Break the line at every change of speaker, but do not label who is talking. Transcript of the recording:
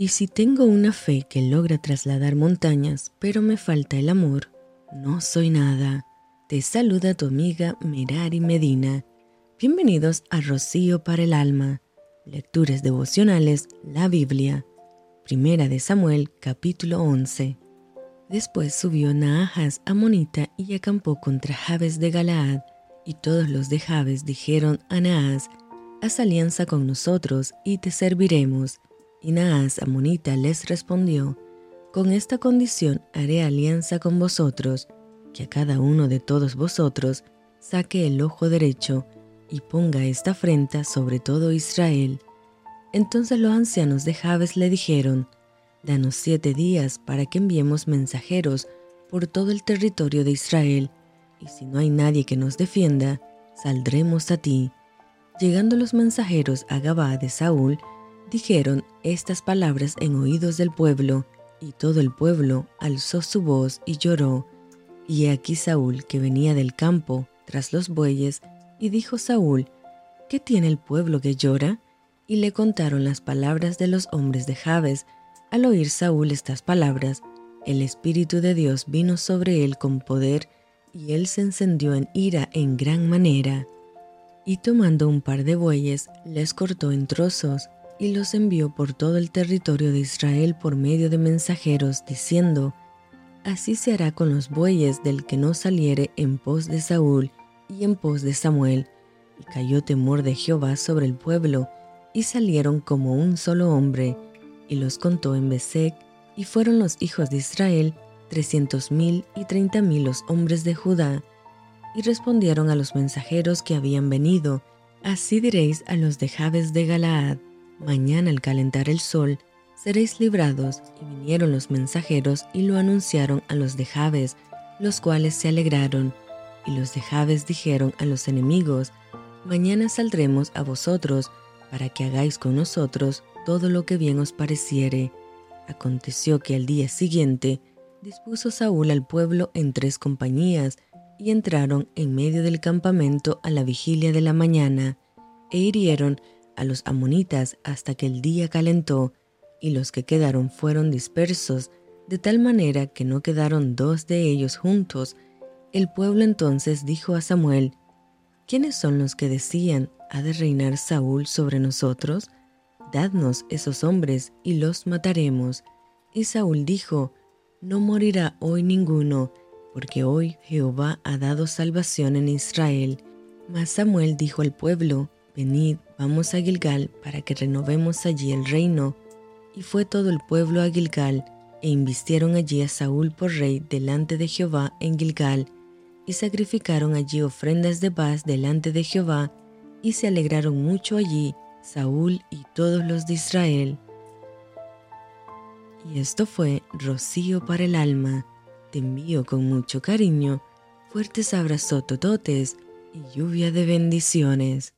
Y si tengo una fe que logra trasladar montañas, pero me falta el amor, no soy nada. Te saluda tu amiga Merari Medina. Bienvenidos a Rocío para el Alma. Lecturas devocionales, la Biblia. Primera de Samuel, capítulo 11. Después subió Naahas a Monita y acampó contra Jabes de Galaad, y todos los de Jabes dijeron a Naas, haz alianza con nosotros y te serviremos. Y Naas Amonita les respondió, Con esta condición haré alianza con vosotros, que a cada uno de todos vosotros saque el ojo derecho y ponga esta afrenta sobre todo Israel. Entonces los ancianos de Jabes le dijeron, Danos siete días para que enviemos mensajeros por todo el territorio de Israel, y si no hay nadie que nos defienda, saldremos a ti. Llegando los mensajeros a Gabá de Saúl, dijeron estas palabras en oídos del pueblo, y todo el pueblo alzó su voz y lloró. Y aquí Saúl, que venía del campo, tras los bueyes, y dijo Saúl, ¿qué tiene el pueblo que llora? Y le contaron las palabras de los hombres de Jabes. Al oír Saúl estas palabras, el Espíritu de Dios vino sobre él con poder, y él se encendió en ira en gran manera. Y tomando un par de bueyes, les cortó en trozos, y los envió por todo el territorio de Israel por medio de mensajeros, diciendo, Así se hará con los bueyes del que no saliere en pos de Saúl y en pos de Samuel. Y cayó temor de Jehová sobre el pueblo, y salieron como un solo hombre, y los contó en Besec, y fueron los hijos de Israel trescientos mil y treinta mil los hombres de Judá. Y respondieron a los mensajeros que habían venido, Así diréis a los de Jabes de Galaad, Mañana al calentar el sol, seréis librados. Y vinieron los mensajeros y lo anunciaron a los de Jabes, los cuales se alegraron. Y los de Jabes dijeron a los enemigos, Mañana saldremos a vosotros, para que hagáis con nosotros todo lo que bien os pareciere. Aconteció que al día siguiente dispuso Saúl al pueblo en tres compañías, y entraron en medio del campamento a la vigilia de la mañana, e hirieron a los amonitas hasta que el día calentó, y los que quedaron fueron dispersos, de tal manera que no quedaron dos de ellos juntos. El pueblo entonces dijo a Samuel, ¿quiénes son los que decían, ha de reinar Saúl sobre nosotros? Dadnos esos hombres y los mataremos. Y Saúl dijo, no morirá hoy ninguno, porque hoy Jehová ha dado salvación en Israel. Mas Samuel dijo al pueblo, Venid, vamos a Gilgal para que renovemos allí el reino. Y fue todo el pueblo a Gilgal, e invistieron allí a Saúl por rey delante de Jehová en Gilgal, y sacrificaron allí ofrendas de paz delante de Jehová, y se alegraron mucho allí Saúl y todos los de Israel. Y esto fue rocío para el alma. Te envío con mucho cariño, fuertes abrazos tototes y lluvia de bendiciones.